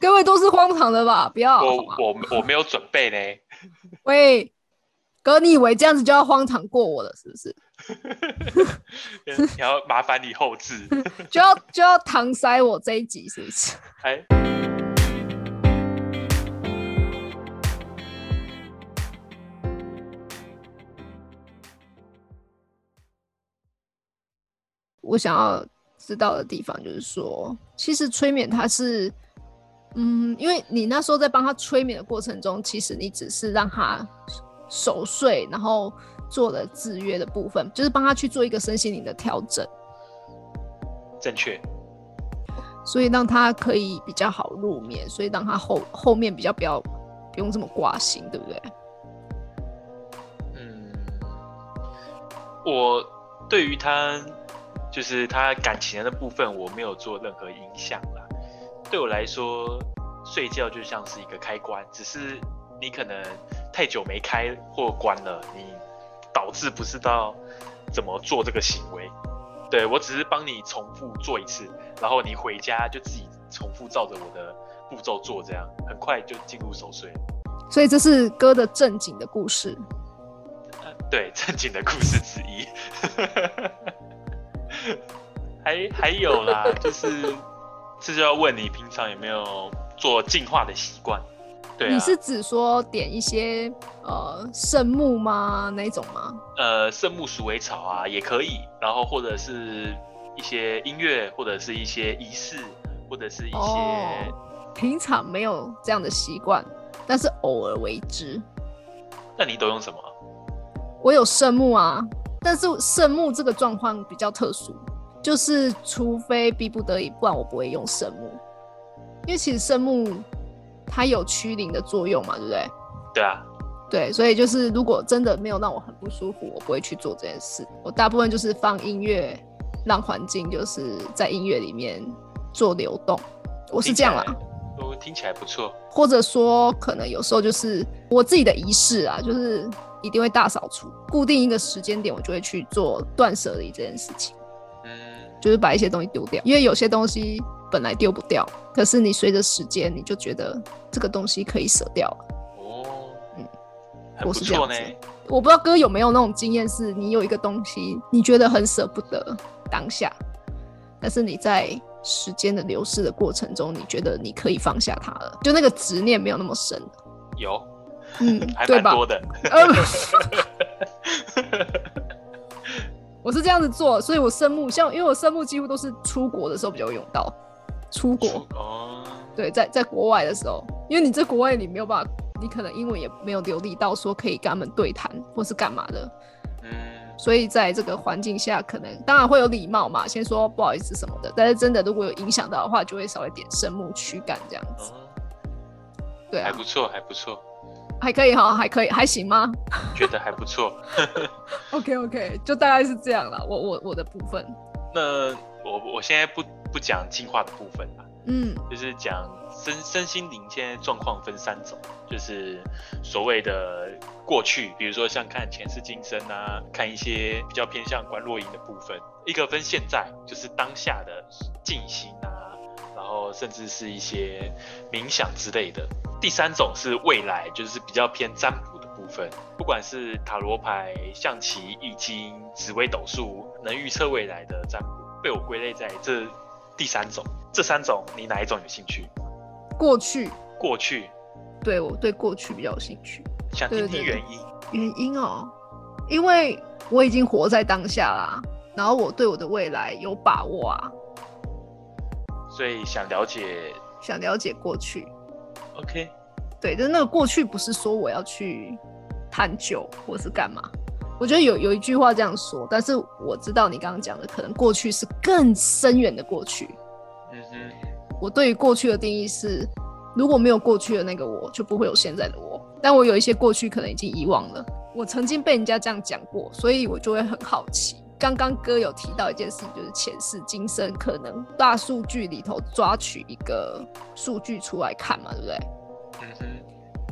各位都是荒唐的吧？不要，我我我没有准备呢。喂，哥，你以为这样子就要荒唐过我了，是不是？你要麻烦你后置，就要就要搪塞我这一集，是不是？哎，我想要知道的地方就是说，其实催眠它是，嗯，因为你那时候在帮他催眠的过程中，其实你只是让他熟睡，然后。做了制约的部分，就是帮他去做一个身心灵的调整，正确。所以让他可以比较好入眠，所以让他后后面比较不要不用这么挂心，对不对？嗯，我对于他就是他感情的部分，我没有做任何影响啦。对我来说，睡觉就像是一个开关，只是你可能太久没开或关了，你。导致不知道怎么做这个行为，对我只是帮你重复做一次，然后你回家就自己重复照着我的步骤做，这样很快就进入熟睡。所以这是歌的正经的故事。对，正经的故事之一。还还有啦，就是这就要问你平常有没有做净化的习惯。对你是指说点一些呃圣木吗？那种吗？呃，圣木鼠尾草啊也可以，然后或者是一些音乐，或者是一些仪式，或者是一些平常没有这样的习惯，但是偶尔为之。那你都用什么？我有圣木啊，但是圣木这个状况比较特殊，就是除非逼不得已，不然我不会用圣木，因为其实圣木。它有驱灵的作用嘛，对不对？对啊，对，所以就是如果真的没有让我很不舒服，我不会去做这件事。我大部分就是放音乐，让环境就是在音乐里面做流动。我是这样啦，都听起来不错。或者说，可能有时候就是我自己的仪式啊，就是一定会大扫除，固定一个时间点，我就会去做断舍离这件事情。嗯，就是把一些东西丢掉，因为有些东西。本来丢不掉，可是你随着时间，你就觉得这个东西可以舍掉了。哦，嗯，我是这样子。我不知道哥有没有那种经验，是你有一个东西，你觉得很舍不得当下，但是你在时间的流逝的过程中，你觉得你可以放下它了，就那个执念没有那么深。有，嗯，还蛮多的。我是这样子做，所以我生木像，因为我生木几乎都是出国的时候比较用到。出国哦，对，在在国外的时候，因为你在国外，你没有办法，你可能英文也没有流利到说可以跟他们对谈或是干嘛的，嗯，所以在这个环境下，可能当然会有礼貌嘛，先说不好意思什么的，但是真的如果有影响到的话，就会稍微点声木驱赶这样子，对啊，还不错，还不错，还可以哈，还可以，还行吗？觉得还不错，OK OK，就大概是这样了，我我我的部分，那我我现在不。不讲进化的部分啦，嗯，就是讲身身心灵现在状况分三种，就是所谓的过去，比如说像看前世今生啊，看一些比较偏向观落影的部分；一个分现在，就是当下的静心啊，然后甚至是一些冥想之类的；第三种是未来，就是比较偏占卜的部分，不管是塔罗牌、象棋、易经、紫微斗数，能预测未来的占卜，被我归类在这。第三种，这三种你哪一种有兴趣？过去，过去，对我对过去比较有兴趣。想听听原因？原因哦，因为我已经活在当下啦，然后我对我的未来有把握啊，所以想了解，想了解过去。OK，对，就是那个过去，不是说我要去探究或是干嘛。我觉得有有一句话这样说，但是我知道你刚刚讲的可能过去是更深远的过去。嗯哼，我对于过去的定义是，如果没有过去的那个我，就不会有现在的我。但我有一些过去可能已经遗忘了，我曾经被人家这样讲过，所以我就会很好奇。刚刚哥有提到一件事情，就是前世今生可能大数据里头抓取一个数据出来看嘛，对不对？嗯哼，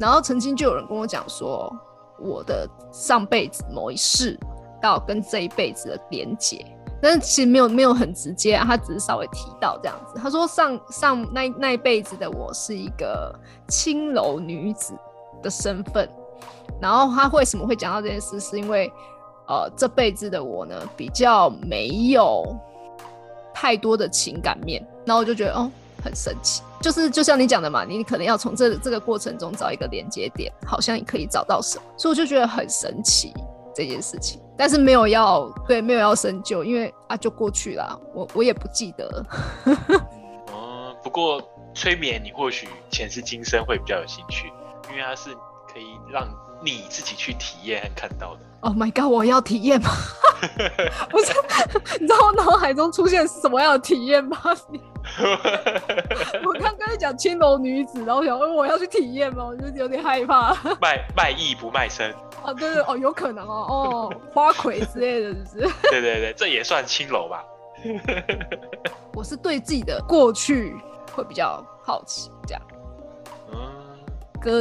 然后曾经就有人跟我讲说。我的上辈子某一世到跟这一辈子的连结，但是其实没有没有很直接啊，他只是稍微提到这样子。他说上上那那一辈子的我是一个青楼女子的身份，然后他为什么会讲到这件事，是因为呃这辈子的我呢比较没有太多的情感面，然后我就觉得哦很神奇，就是就像你讲的嘛，你可能要从这这个过程中找一个连接点，好像你可以找到什么，所以我就觉得很神奇这件事情。但是没有要对，没有要深究，因为啊，就过去了，我我也不记得。哦，不过催眠你或许前世今生会比较有兴趣，因为它是可以让你自己去体验和看到的。Oh my god，我要体验吗？不是，你知道我脑海中出现什么样的体验吗？我刚刚才讲青楼女子，然后想问我要去体验吗？我就有点害怕。卖卖艺不卖身。啊，对对哦，有可能哦，哦，花魁之类的，是不是？对对对，这也算青楼吧。我是对自己的过去会比较好奇，这样。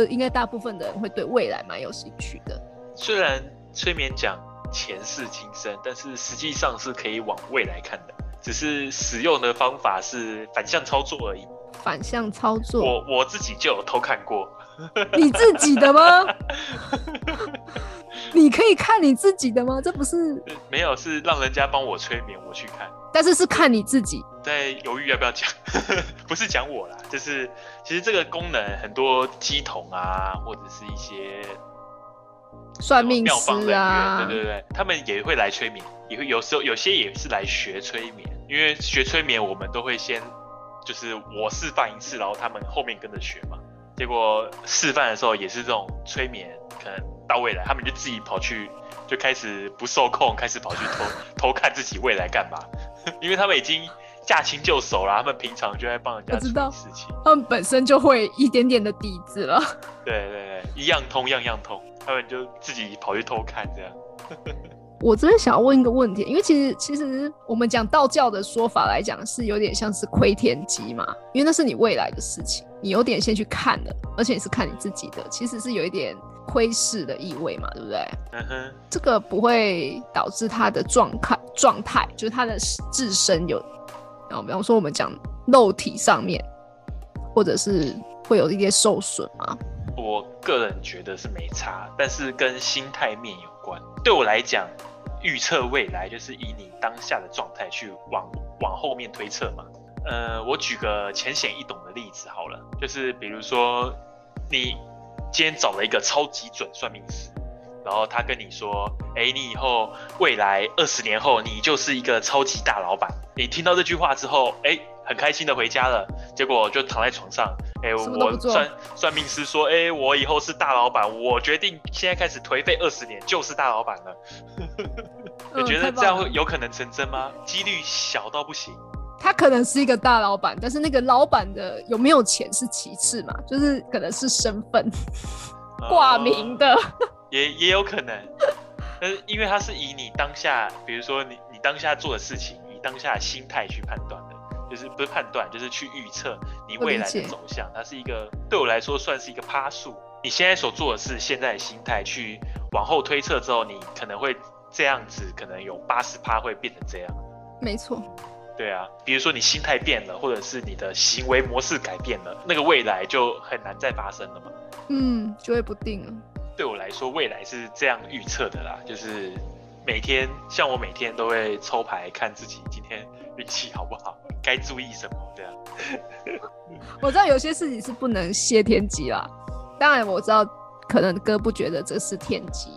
应该大部分的人会对未来蛮有兴趣的。虽然催眠讲前世今生，但是实际上是可以往未来看的，只是使用的方法是反向操作而已。反向操作，我我自己就有偷看过。你自己的吗？你可以看你自己的吗？这不是没有，是让人家帮我催眠，我去看。但是是看你自己。在犹豫要不要讲，不是讲我啦，就是其实这个功能很多鸡童啊，或者是一些算命师啊，对对对，他们也会来催眠，也会有时候有些也是来学催眠，因为学催眠我们都会先就是我示范一次，然后他们后面跟着学嘛。结果示范的时候也是这种催眠，可能到未来，他们就自己跑去，就开始不受控，开始跑去偷 偷看自己未来干嘛？因为他们已经驾轻就熟了，他们平常就在帮人家处理事情，他们本身就会一点点的底子了。对对对，一样通样样通，他们就自己跑去偷看这样。我这边想要问一个问题，因为其实其实我们讲道教的说法来讲，是有点像是窥天机嘛，因为那是你未来的事情，你有点先去看了，而且是看你自己的，其实是有一点窥视的意味嘛，对不对？嗯哼，这个不会导致他的状态状态，就是他的自身有，然后比方说我们讲肉体上面，或者是会有一些受损吗？我个人觉得是没差，但是跟心态面有关。对我来讲，预测未来就是以你当下的状态去往往后面推测嘛。呃，我举个浅显易懂的例子好了，就是比如说你今天找了一个超级准算命师，然后他跟你说，哎，你以后未来二十年后你就是一个超级大老板。你听到这句话之后，哎。很开心的回家了，结果就躺在床上。哎，我算算命师说，哎，我以后是大老板，我决定现在开始颓废二十年，就是大老板了。你觉得这样会有可能成真吗？几率小到不行。他可能是一个大老板，但是那个老板的有没有钱是其次嘛，就是可能是身份挂名的，也也有可能。但是因为他是以你当下，比如说你你当下做的事情，以当下的心态去判断的。就是不是判断，就是去预测你未来的走向。它是一个对我来说算是一个趴数。你现在所做的是现在的心态去往后推测之后，你可能会这样子，可能有八十趴会变成这样。没错。对啊，比如说你心态变了，或者是你的行为模式改变了，那个未来就很难再发生了嘛。嗯，就会不定了。对我来说，未来是这样预测的啦，就是每天像我每天都会抽牌看自己今天运气好不好。该注意什么？这样，我知道有些事情是不能泄天机啦。当然，我知道可能哥不觉得这是天机，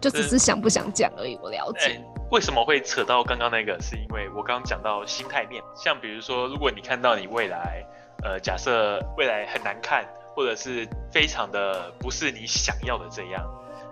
就只是想不想讲而已。我了解。为什么会扯到刚刚那个？是因为我刚刚讲到心态面，像比如说，如果你看到你未来，呃，假设未来很难看，或者是非常的不是你想要的这样，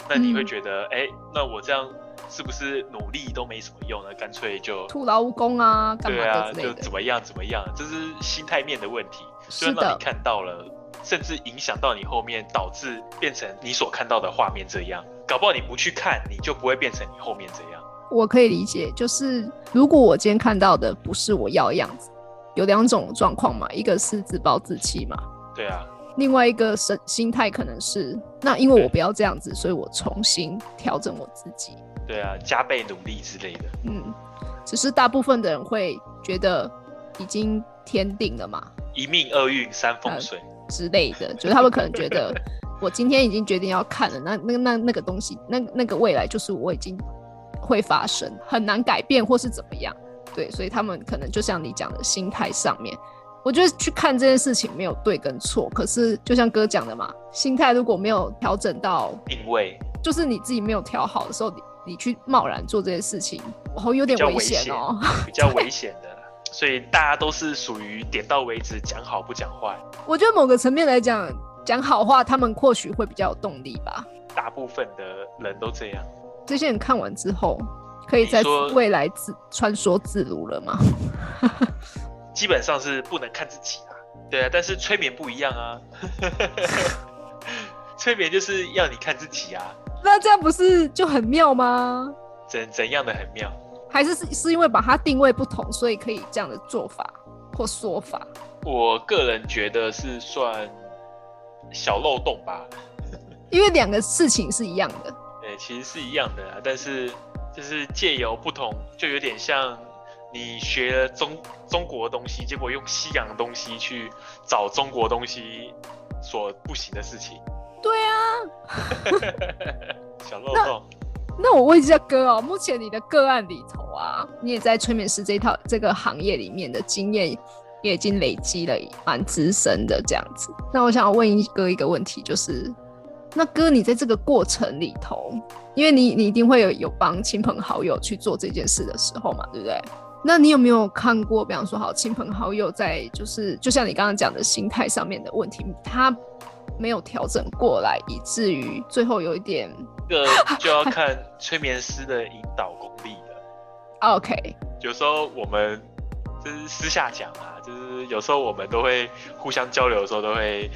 那你会觉得，哎，那我这样。是不是努力都没什么用呢？干脆就徒劳无功啊？对啊，就怎么样怎么样，这是心态面的问题。是的，你看到了，甚至影响到你后面，导致变成你所看到的画面这样。搞不好你不去看，你就不会变成你后面这样。我可以理解，就是如果我今天看到的不是我要的样子，有两种状况嘛，一个是自暴自弃嘛。对啊。另外一个心心态可能是，那因为我不要这样子，所以我重新调整我自己。对啊，加倍努力之类的。嗯，只是大部分的人会觉得已经天定了嘛，一命二运三风水之类的，就是他们可能觉得 我今天已经决定要看了，那那那那个东西，那那个未来就是我已经会发生，很难改变或是怎么样，对，所以他们可能就像你讲的心态上面。我觉得去看这件事情没有对跟错，可是就像哥讲的嘛，心态如果没有调整到定位，就是你自己没有调好的时候，你你去贸然做这些事情，哦，有点危险哦，比较 危险的。所以大家都是属于点到为止，讲好不讲坏。我觉得某个层面来讲，讲好话，他们或许会比较有动力吧。大部分的人都这样。这些人看完之后，可以在未来自穿梭自如了吗？基本上是不能看自己啊，对啊，但是催眠不一样啊，催眠就是要你看自己啊，那这样不是就很妙吗？怎怎样的很妙？还是是是因为把它定位不同，所以可以这样的做法或说法？我个人觉得是算小漏洞吧，因为两个事情是一样的，对，其实是一样的，但是就是借由不同，就有点像。你学了中中国的东西，结果用西洋的东西去找中国东西所不行的事情。对啊，小漏洞。那我问一下哥哦，目前你的个案里头啊，你也在催眠师这套这个行业里面的经验也已经累积了蛮资深的这样子。那我想问一哥一个问题，就是那哥你在这个过程里头，因为你你一定会有有帮亲朋好友去做这件事的时候嘛，对不对？那你有没有看过，比方说，好亲朋好友在，就是就像你刚刚讲的心态上面的问题，他没有调整过来，以至于最后有一点，这个就要看催眠师的引导功力了。OK，有时候我们就是私下讲啊，就是有时候我们都会互相交流的时候都会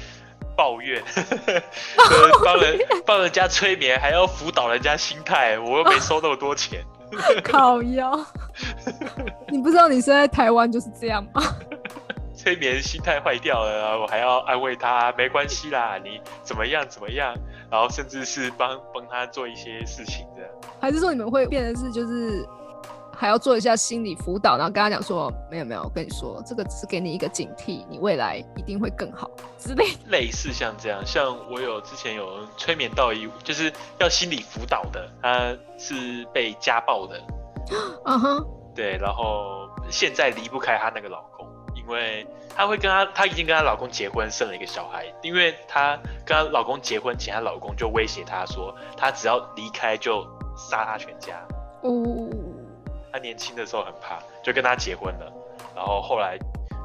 抱怨，帮人帮人家催眠还要辅导人家心态，我又没收那么多钱。烤腰，你不知道你生在台湾就是这样吗？催眠心态坏掉了，我还要安慰他，没关系啦，你怎么样怎么样，然后甚至是帮帮他做一些事情的。还是说你们会变得是就是？还要做一下心理辅导，然后跟他讲说，没有没有，我跟你说，这个只是给你一个警惕，你未来一定会更好之类。类似像这样，像我有之前有催眠到一，就是要心理辅导的，她是被家暴的，嗯哼，对，然后现在离不开她那个老公，因为她会跟她，她已经跟她老公结婚，生了一个小孩，因为她跟她老公结婚前，她老公就威胁她说，她只要离开就杀她全家。哦。她年轻的时候很怕，就跟他结婚了，然后后来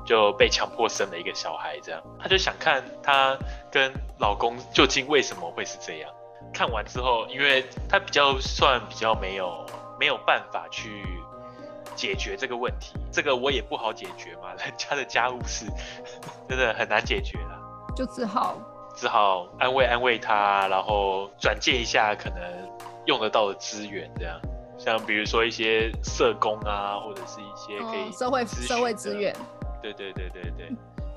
就被强迫生了一个小孩，这样她就想看她跟老公究竟为什么会是这样。看完之后，因为她比较算比较没有没有办法去解决这个问题，这个我也不好解决嘛，人家的家务事 真的很难解决了，就只好只好安慰安慰她，然后转借一下可能用得到的资源，这样。像比如说一些社工啊，或者是一些可以社会社会资源，对对对对对，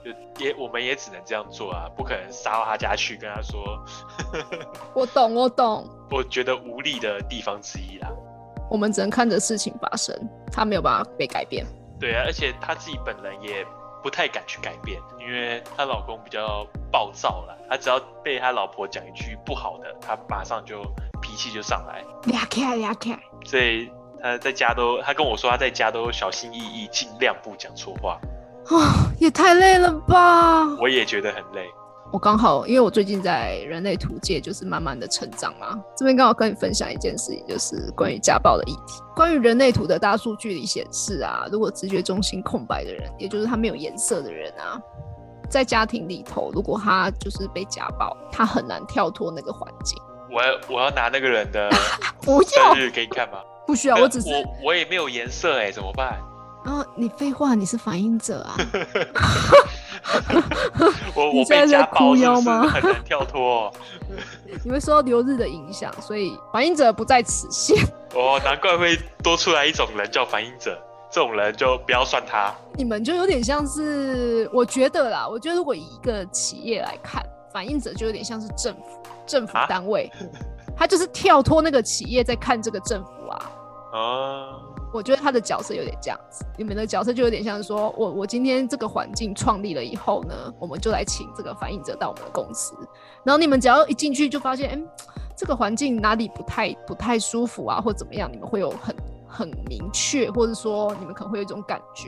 就也我们也只能这样做啊，不可能杀到他家去跟他说。我懂我懂，我觉得无力的地方之一啦。我们只能看着事情发生，他没有办法被改变。对啊，而且他自己本人也不太敢去改变，因为她老公比较暴躁了，他只要被他老婆讲一句不好的，他马上就。脾气就上来，俩开俩开，所以他在家都，他跟我说他在家都小心翼翼，尽量不讲错话。啊，也太累了吧！我也觉得很累。我刚好，因为我最近在人类图界就是慢慢的成长嘛，这边刚好跟你分享一件事情，就是关于家暴的议题。关于人类图的大数据里显示啊，如果直觉中心空白的人，也就是他没有颜色的人啊，在家庭里头，如果他就是被家暴，他很难跳脱那个环境。我要我要拿那个人的 生日给你看吗？不需要，我只是我我也没有颜色哎，怎么办？哦，你废话，你是反应者啊！我 我被家暴吗？很难跳脱。你会受到流日的影响，所以反应者不在此限。哦，难怪会多出来一种人叫反应者，这种人就不要算他。你们就有点像是，我觉得啦，我觉得如果以一个企业来看，反映者就有点像是政府。政府单位，他就是跳脱那个企业在看这个政府啊。啊，我觉得他的角色有点这样子，你们的角色就有点像说，我我今天这个环境创立了以后呢，我们就来请这个反映者到我们的公司，然后你们只要一进去就发现，哎，这个环境哪里不太不太舒服啊，或怎么样，你们会有很很明确，或者说你们可能会有一种感觉，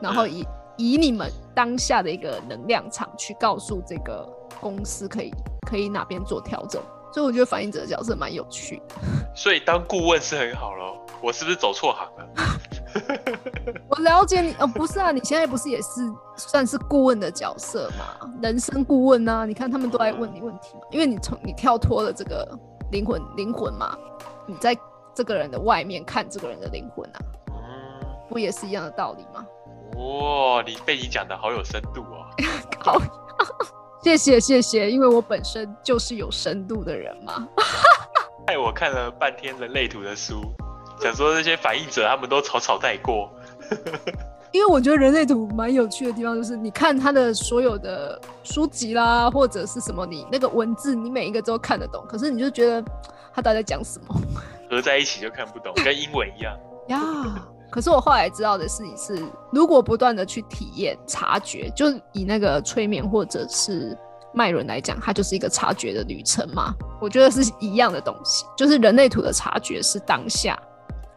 然后以以你们当下的一个能量场去告诉这个公司可以可以哪边做调整，所以我觉得反映者的角色蛮有趣的。所以当顾问是很好咯。我是不是走错行了？我了解你哦，不是啊，你现在不是也是算是顾问的角色吗？人生顾问啊，你看他们都在问你问题嘛，因为你从你跳脱了这个灵魂灵魂嘛，你在这个人的外面看这个人的灵魂啊，不也是一样的道理吗？哇，你被你讲的好有深度哦！好，谢谢谢谢，因为我本身就是有深度的人嘛。害我看了半天人类图的书。想说这些反应者，他们都草草带过。因为我觉得人类图蛮有趣的地方，就是你看他的所有的书籍啦，或者是什么，你那个文字，你每一个都看得懂，可是你就觉得他到底在讲什么？合在一起就看不懂，跟英文一样。呀，可是我后来知道的事情是，如果不断的去体验、察觉，就以那个催眠或者是脉轮来讲，它就是一个察觉的旅程嘛。我觉得是一样的东西，就是人类图的察觉是当下。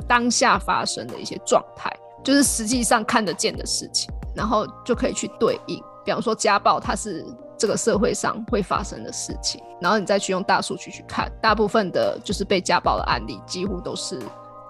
当下发生的一些状态，就是实际上看得见的事情，然后就可以去对应。比方说家暴，它是这个社会上会发生的事情，然后你再去用大数据去看，大部分的就是被家暴的案例，几乎都是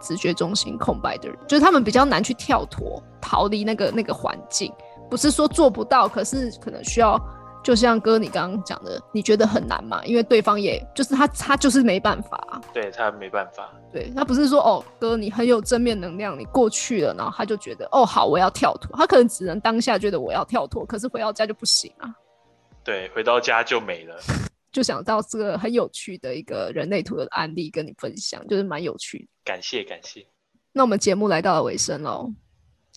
直觉中心空白的人，就是他们比较难去跳脱、逃离那个那个环境。不是说做不到，可是可能需要。就像哥你刚刚讲的，你觉得很难嘛？因为对方也就是他，他就是没办法。对他没办法。对他不是说哦，哥你很有正面能量，你过去了，然后他就觉得哦好，我要跳脱。他可能只能当下觉得我要跳脱，可是回到家就不行啊。对，回到家就没了。就想到这个很有趣的一个人类图的案例跟你分享，就是蛮有趣的。感谢感谢。那我们节目来到了尾声喽，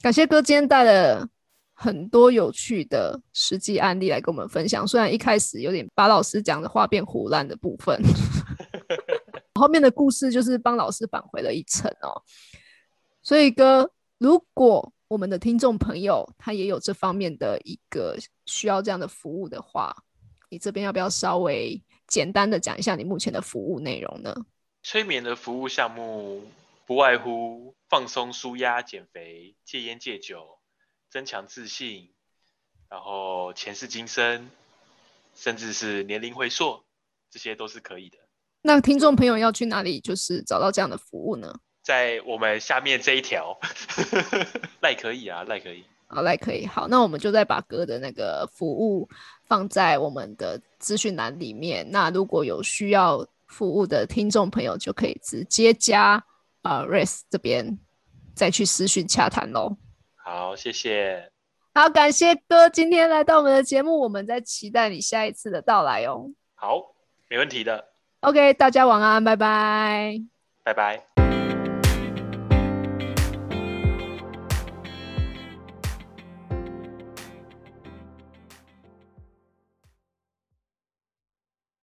感谢哥今天带了。很多有趣的实际案例来跟我们分享，虽然一开始有点把老师讲的话变胡乱的部分，后面的故事就是帮老师返回了一层哦。所以哥，如果我们的听众朋友他也有这方面的一个需要这样的服务的话，你这边要不要稍微简单的讲一下你目前的服务内容呢？催眠的服务项目不外乎放松、舒压、减肥、戒烟、戒酒。增强自信，然后前世今生，甚至是年龄回溯，这些都是可以的。那听众朋友要去哪里，就是找到这样的服务呢？在我们下面这一条，赖可以啊，赖可以。好，来可以。好，那我们就再把哥的那个服务放在我们的资讯栏里面。那如果有需要服务的听众朋友，就可以直接加呃 Race 这边再去私讯洽谈喽。好，谢谢。好，感谢哥今天来到我们的节目，我们在期待你下一次的到来哦。好，没问题的。OK，大家晚安，拜拜，拜拜。